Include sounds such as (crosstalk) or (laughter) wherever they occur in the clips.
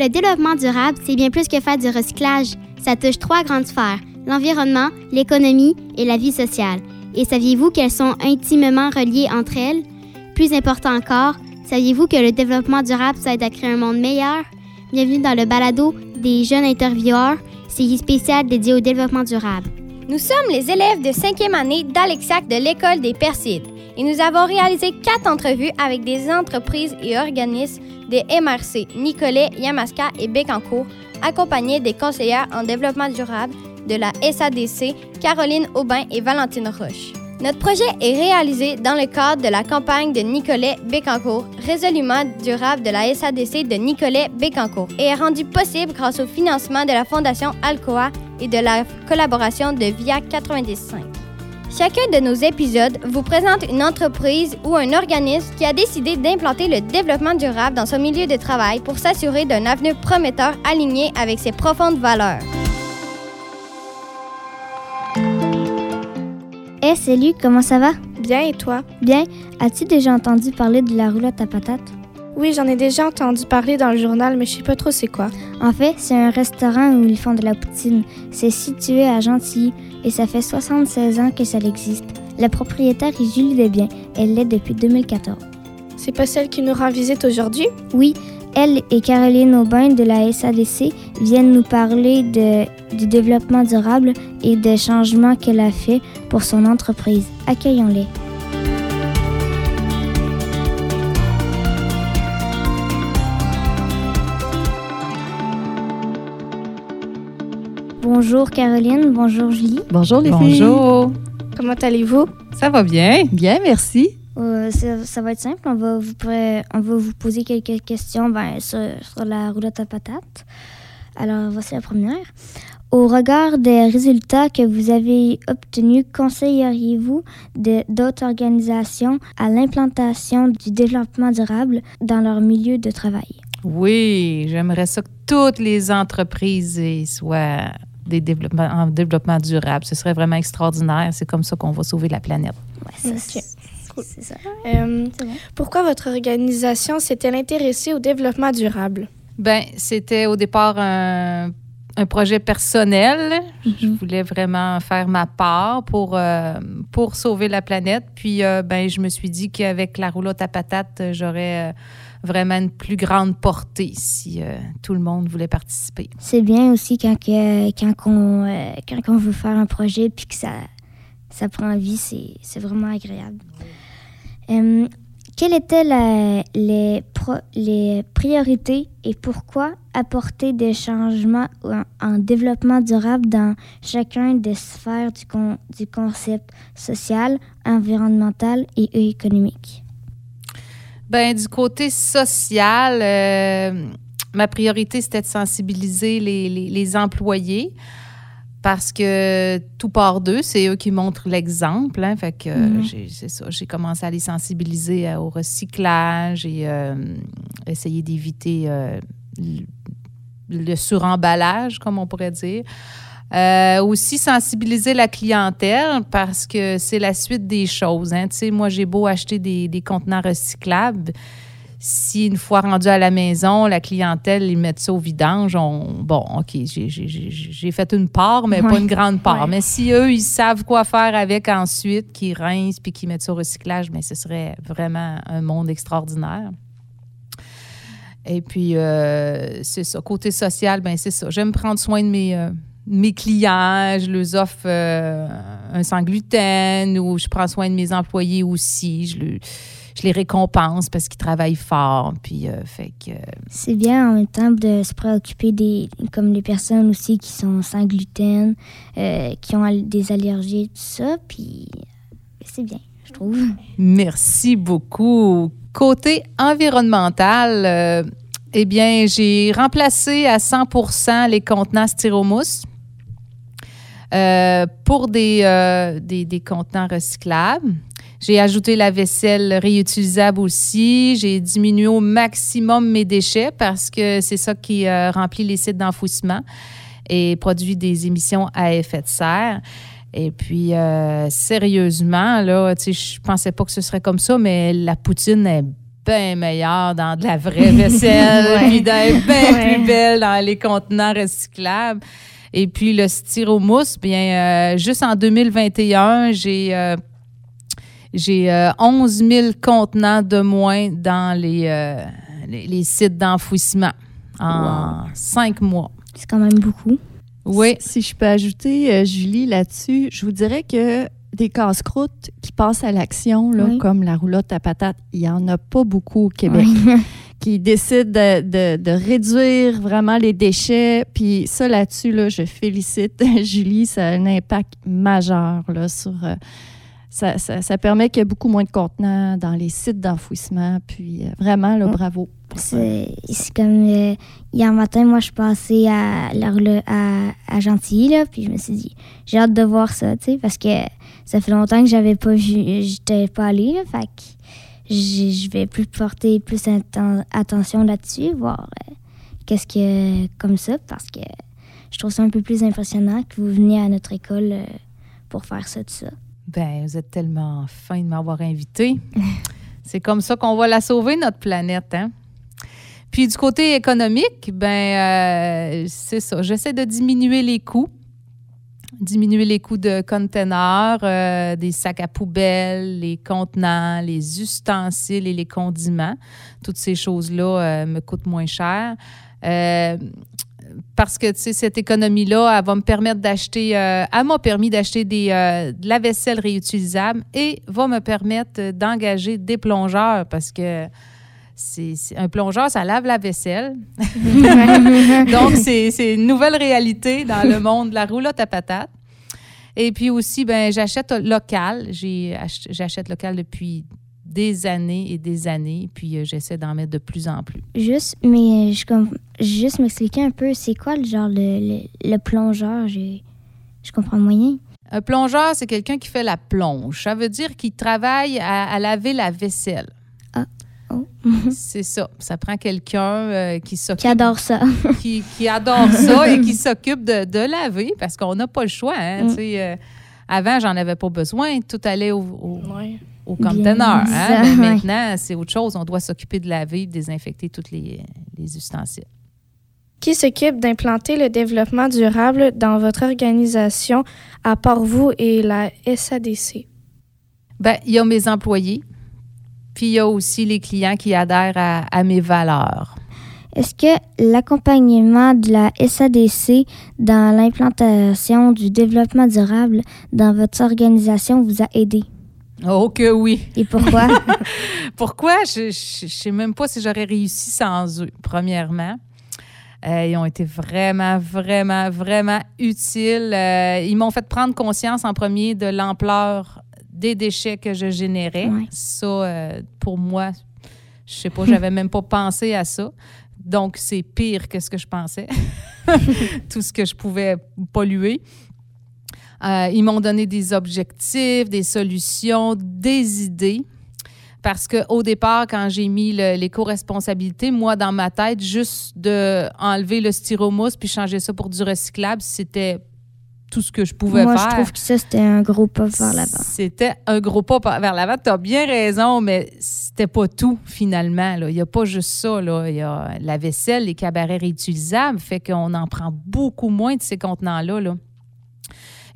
Le développement durable, c'est bien plus que faire du recyclage. Ça touche trois grandes sphères, l'environnement, l'économie et la vie sociale. Et saviez-vous qu'elles sont intimement reliées entre elles? Plus important encore, saviez-vous que le développement durable, ça aide à créer un monde meilleur? Bienvenue dans le balado des jeunes intervieweurs, série spéciale dédiée au développement durable. Nous sommes les élèves de cinquième année d'Alexac de l'École des Persides et nous avons réalisé quatre entrevues avec des entreprises et organismes des MRC, Nicolet, Yamaska et Bécancourt, accompagnés des conseillères en développement durable de la SADC, Caroline Aubin et Valentine Roche. Notre projet est réalisé dans le cadre de la campagne de Nicolet Bécancourt, résolument durable de la SADC de Nicolet Bécancourt, et est rendu possible grâce au financement de la Fondation Alcoa et de la collaboration de VIA 95. Chacun de nos épisodes vous présente une entreprise ou un organisme qui a décidé d'implanter le développement durable dans son milieu de travail pour s'assurer d'un avenir prometteur aligné avec ses profondes valeurs. Hey, salut, comment ça va? Bien, et toi? Bien. As-tu déjà entendu parler de la roulotte à patates? Oui, j'en ai déjà entendu parler dans le journal, mais je sais pas trop c'est quoi. En fait, c'est un restaurant où ils font de la poutine. C'est situé à Gentilly et ça fait 76 ans que ça existe. La propriétaire est Julie Desbiens. Elle l'est depuis 2014. C'est pas celle qui nous rend visite aujourd'hui? Oui, elle et Caroline Aubin de la SADC viennent nous parler de, du développement durable et des changements qu'elle a fait pour son entreprise. Accueillons-les. Bonjour Caroline, bonjour Julie. Bonjour les filles. Bonjour. Comment allez-vous? Ça va bien? Bien, merci. Euh, ça, ça va être simple. On va vous, on va vous poser quelques questions ben, sur, sur la roulotte à patates. Alors, voici la première. Au regard des résultats que vous avez obtenus, conseilleriez-vous de- d'autres organisations à l'implantation du développement durable dans leur milieu de travail? Oui, j'aimerais ça que toutes les entreprises soient des développements, développement durable. Ce serait vraiment extraordinaire. C'est comme ça qu'on va sauver la planète. Ouais, ça, Ok, c'est- C'est ça. Euh, pourquoi votre organisation s'est-elle intéressée au développement durable? Ben, c'était au départ un, un projet personnel. Je voulais vraiment faire ma part pour, euh, pour sauver la planète. Puis, euh, ben, je me suis dit qu'avec la roulotte à patates, j'aurais euh, vraiment une plus grande portée si euh, tout le monde voulait participer. C'est bien aussi quand, que, quand, on, euh, quand on veut faire un projet puis que ça, ça prend vie, c'est c'est vraiment agréable. Euh, quelles étaient la- les, pro- les priorités et pourquoi apporter des changements en, en développement durable dans chacun des sphères du, con- du concept social, environnemental et économique? Ben, du côté social, euh, ma priorité, c'était de sensibiliser les, les- les employés parce que tout part d'eux, c'est eux qui montrent l'exemple. hein. fait que Mhm. j'ai- commencé à les sensibiliser euh, au recyclage et euh, essayer d'éviter euh, le suremballage, comme on pourrait dire. Euh, aussi sensibiliser la clientèle parce que c'est la suite des choses. Hein. Tu sais, moi, j'ai beau acheter des, des contenants recyclables. Si une fois rendu à la maison, la clientèle, ils mettent ça au vidange, on, bon, OK, j'ai- fait une part, mais pas une grande part. Mais si eux, ils savent quoi faire avec ensuite, qu'ils rincent puis qu'ils mettent ça au recyclage, mais ce serait vraiment un monde extraordinaire. Et puis, euh, c'est ça. Côté social, ben c'est ça. J'aime prendre soin de mes, euh, mes clients. Je leur offre euh, un sans gluten ou je prends soin de mes employés aussi. Je, le- je les récompense parce qu'ils travaillent fort. Puis, euh, fait que, C'est bien en même temps de se préoccuper des comme les personnes aussi qui sont sans gluten, euh, qui ont des allergies et tout ça, puis c'est bien, je trouve. Merci beaucoup. Côté environnemental, eh bien, j'ai remplacé à 100% les contenants styromousse euh, pour des, euh, des, des contenants recyclables. J'ai ajouté la vaisselle réutilisable aussi. J'ai diminué au maximum mes déchets parce que c'est ça qui euh, remplit les sites d'enfouissement et produit des émissions à effet de serre. Et puis, sérieusement, là, tu sais, je pensais pas que ce serait comme ça, mais la poutine est bien meilleure dans de la vraie (laughs) vaisselle, puis d'être bien plus belle dans les contenants recyclables. Et puis le styromousse, bien, euh, juste en 2021, j'ai euh, j'ai 11 000 contenants de moins dans les, les, les sites d'enfouissement en cinq mois. C'est quand même beaucoup. Oui. Si je peux ajouter, euh, Julie, là-dessus, je vous dirais que des casse-croûtes qui passent à l'action, là, Oui. comme la roulotte à patates, il n'y en a pas beaucoup au Québec. Oui. (laughs) qui décident de, de- de réduire vraiment les déchets. Puis ça, là-dessus, là, je félicite (laughs) Julie. Ça a un impact majeur là, sur... euh, ça, ça- ça permet qu'il y ait beaucoup moins de contenants dans les sites d'enfouissement. Puis euh, vraiment, là, Mm. bravo. ça. C'est comme euh, hier matin, moi, je passais à, à, à Gentilly, là, puis je me suis dit, j'ai hâte de voir ça, tu sais, parce que ça fait longtemps que j'avais pas vu, j'étais pas allée, là, fait je vais plus porter plus atten- attention là-dessus, voir euh, qu'est-ce que, comme ça, parce que je trouve ça un peu plus impressionnant que vous veniez à notre école euh, pour faire ça, tout ça. Ben, vous êtes tellement fin de m'avoir invité. (laughs) C'est comme ça qu'on va la sauver, notre planète. Hein? Puis du côté économique, ben, euh, c'est ça. J'essaie de diminuer les coûts. Diminuer les coûts de containers, euh, des sacs à poubelle, les contenants, les ustensiles et les condiments. Toutes ces choses-là euh, me coûtent moins cher. Euh, parce que tu sais, cette économie-là, elle va me permettre d'acheter, elle m'a permis d'acheter des, de la vaisselle réutilisable et va me permettre d'engager des plongeurs parce que c'est, un plongeur, ça lave la vaisselle. (laughs) Donc, c'est, une nouvelle réalité dans le monde de la roulotte à patates. Et puis aussi, ben, j'achète local. J'achète local depuis des années et des années, puis euh, j'essaie d'en mettre de plus en plus. Juste, mais je com- juste m'expliquer un peu, c'est quoi le genre le, le, le plongeur? j'ai- Je comprends moyen. Un plongeur, c'est quelqu'un qui fait la plonge. Ça veut dire qu'il travaille à, à laver la vaisselle. Oh. (laughs) C'est ça. Ça prend quelqu'un euh, qui s'occupe Qui adore ça. (laughs) qui, qui adore ça et qui s'occupe de, de laver parce qu'on n'a pas le choix. Hein, Mm. euh, avant, j'en avais pas besoin. Tout allait au, au, Ouais. au Bien conteneur. Hein, mais (laughs) maintenant, c'est autre chose. On doit s'occuper de laver, de désinfecter tous les, les ustensiles. Qui s'occupe d'implanter le développement durable dans votre organisation, à part vous et la SADC? Ben, il y a mes employés, puis il y a aussi les clients qui adhèrent à, à mes valeurs. Est-ce que l'accompagnement de la SADC dans l'implantation du développement durable dans votre organisation vous a aidé? Oh que oui. Et pourquoi? (laughs) Pourquoi? Je ne sais même pas si j'aurais réussi sans eux, premièrement. Euh, ils ont été vraiment, vraiment, vraiment utiles. Euh, ils m'ont fait prendre conscience en premier de l'ampleur des déchets que je générais. Ouais. Ça, euh, pour moi, je sais pas, j'avais même pas pensé à ça. Donc, c'est pire que ce que je pensais. (laughs) Tout ce que je pouvais polluer. Euh, ils m'ont donné des objectifs, des solutions, des idées. Parce qu'au départ, quand j'ai mis l'éco-responsabilité, moi, dans ma tête, juste de enlever le styromousse puis changer ça pour du recyclable, c'était tout ce que je pouvais Moi, faire. je trouve que ça, c'était un gros pas vers l'avant. C'était un gros pas vers l'avant. Tu as bien raison, mais c'était pas tout, finalement. là. Il n'y a pas juste ça. Là. Il y a la vaisselle, les cabarets réutilisables, fait qu'on en prend beaucoup moins de ces contenants-là. là.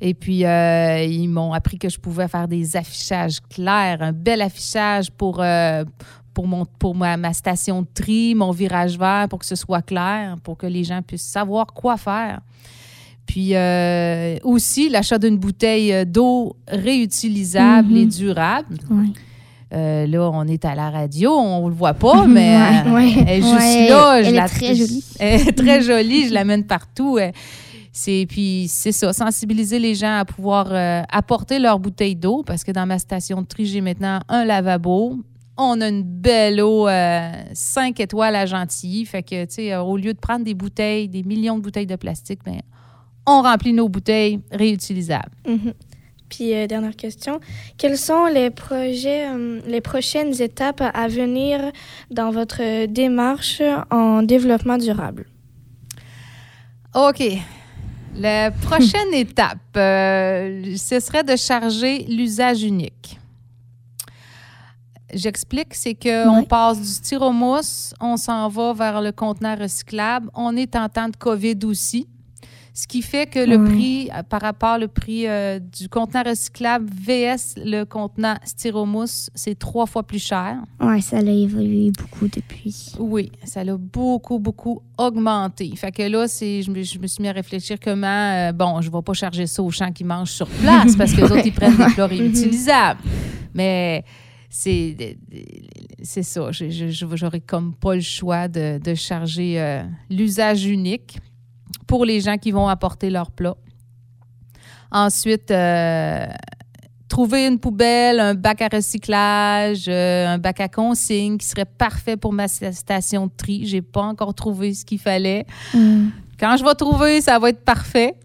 Et puis, euh, ils m'ont appris que je pouvais faire des affichages clairs, un bel affichage pour, euh, pour, mon, pour ma, ma station de tri, mon virage vert, pour que ce soit clair, pour que les gens puissent savoir quoi faire. Puis euh, aussi l'achat d'une bouteille euh, d'eau réutilisable Mhm. et durable. Oui. Euh, là, on est à la radio, on le voit pas, mais Ouais, euh, ouais. elle est juste Ouais, là. je elle est la- très jolie. (laughs) Elle est très jolie, je l'amène partout. Euh, C'est puis c'est ça, sensibiliser les gens à pouvoir euh, apporter leur bouteille d'eau parce que dans ma station de tri, j'ai maintenant un lavabo. On a une belle eau 5 étoiles à Gentilly. Fait que, tu sais, euh, au lieu de prendre des bouteilles, des millions de bouteilles de plastique, ben, on remplit nos bouteilles réutilisables. Mhm. Puis, euh, dernière question. Quels sont les projets, euh, les prochaines étapes à venir dans votre démarche en développement durable? OK. La prochaine (laughs) étape, euh, ce serait de charger l'usage unique. j'explique, c'est qu'on Ouais. passe du styromousse, on s'en va vers le contenant recyclable. On est en temps de COVID aussi. Ce qui fait que le prix, euh, par rapport au prix euh, du contenant recyclable VS, le contenant styromousse, c'est trois fois plus cher. Ouais, ça a évolué beaucoup depuis. Oui, ça l'a beaucoup, beaucoup augmenté. Fait que là, je, me, je me suis mis à réfléchir comment, euh, bon, je ne vais pas charger ça aux gens qui mangent sur place parce que les (laughs) autres, ils prennent des plats (laughs) réutilisables. Mais c'est, c'est ça. J'aurais comme pas le choix de, de charger euh, l'usage unique pour les gens qui vont apporter leur plat. Ensuite, euh, trouver une poubelle, un bac à recyclage, euh, un bac à consigne qui serait parfait pour ma station de tri. J'ai pas encore trouvé ce qu'il fallait. Mm. Quand je vais trouver, ça va être parfait.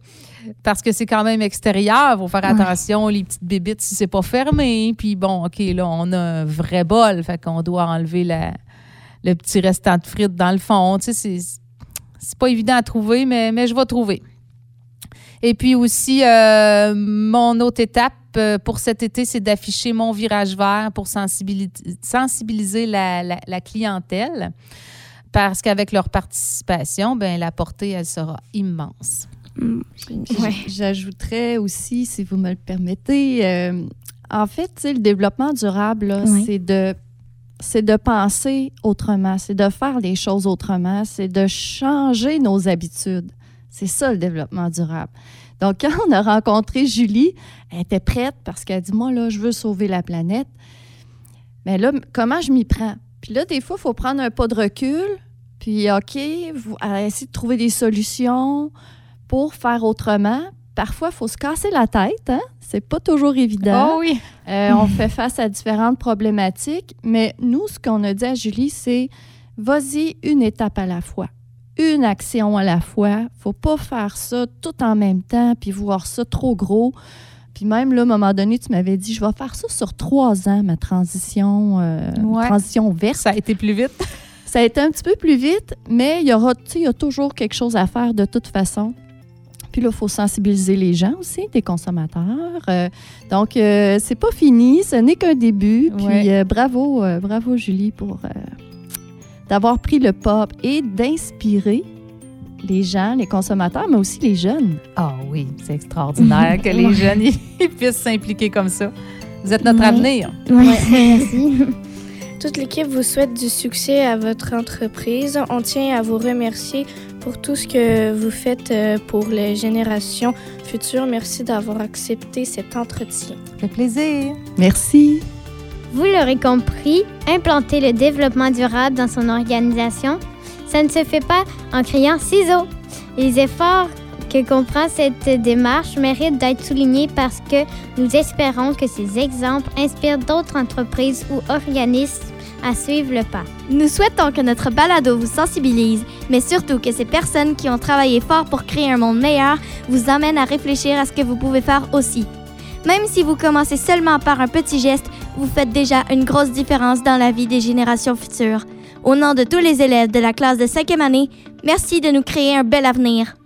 Parce que c'est quand même extérieur. Il faut faire Ouais. attention, les petites bébites, si c'est pas fermé. Puis bon, OK, là, on a un vrai bol. Fait qu'on doit enlever la- le petit restant de frites dans le fond. Tu sais, c'est, pas évident à trouver, mais, mais je vais trouver. Et puis aussi, euh, mon autre étape euh, pour cet été, c'est d'afficher mon virage vert pour sensibiliser, sensibiliser la, la- la clientèle. Parce qu'avec leur participation, ben, la portée, elle sera immense. Mm. J- J'ajouterais aussi, si vous me le permettez, euh, en fait, le développement durable, Oui. c'est de c'est de penser autrement, c'est de faire les choses autrement, c'est de changer nos habitudes. C'est ça le développement durable. Donc, quand on a rencontré Julie, elle était prête parce qu'elle dit Moi, là, je veux sauver la planète. Mais là, comment je m'y prends? Puis là, des fois, il faut prendre un pas de recul, puis OK, vous, essayer de trouver des solutions pour faire autrement. Parfois, il faut se casser la tête, hein? C'est pas toujours évident. Oh oui! Euh, on fait face à différentes problématiques, mais nous, ce qu'on a dit à Julie, c'est vas-y une étape à la fois, une action à la fois. faut pas faire ça tout en même temps puis voir ça trop gros. Puis même là, à un moment donné, tu m'avais dit, je vais faire ça sur trois ans, ma transition, euh, Ouais. transition verte. Ça a été plus vite. Ça a été un petit peu plus vite, mais il y aura, tu sais, il y a toujours quelque chose à faire de toute façon. Puis là, il faut sensibiliser les gens aussi, des consommateurs. Euh, donc, euh, c'est pas fini, ce n'est qu'un début. Puis Ouais. euh, bravo, euh, bravo Julie pour euh, d'avoir pris le pop et d'inspirer les gens, les consommateurs, mais aussi les jeunes. Ah oui, c'est extraordinaire (laughs) que les jeunes ils (laughs) puissent s'impliquer comme ça. Vous êtes notre Ouais. avenir. Ouais, (laughs) merci. Toute l'équipe vous souhaite du succès à votre entreprise. On tient à vous remercier pour tout ce que vous faites euh, pour les générations futures. Merci d'avoir accepté cet entretien. Fait plaisir. Merci. Vous l'aurez compris, implanter le développement durable dans son organisation, ça ne se fait pas en criant ciseaux. Les efforts que comprend cette démarche méritent d'être soulignés parce que nous espérons que ces exemples inspirent d'autres entreprises ou organismes à suivre le pas. Nous souhaitons que notre balado vous sensibilise, mais surtout que ces personnes qui ont travaillé fort pour créer un monde meilleur vous amènent à réfléchir à ce que vous pouvez faire aussi. Même si vous commencez seulement par un petit geste, vous faites déjà une grosse différence dans la vie des générations futures. Au nom de tous les élèves de la classe de cinquième année, merci de nous créer un bel avenir.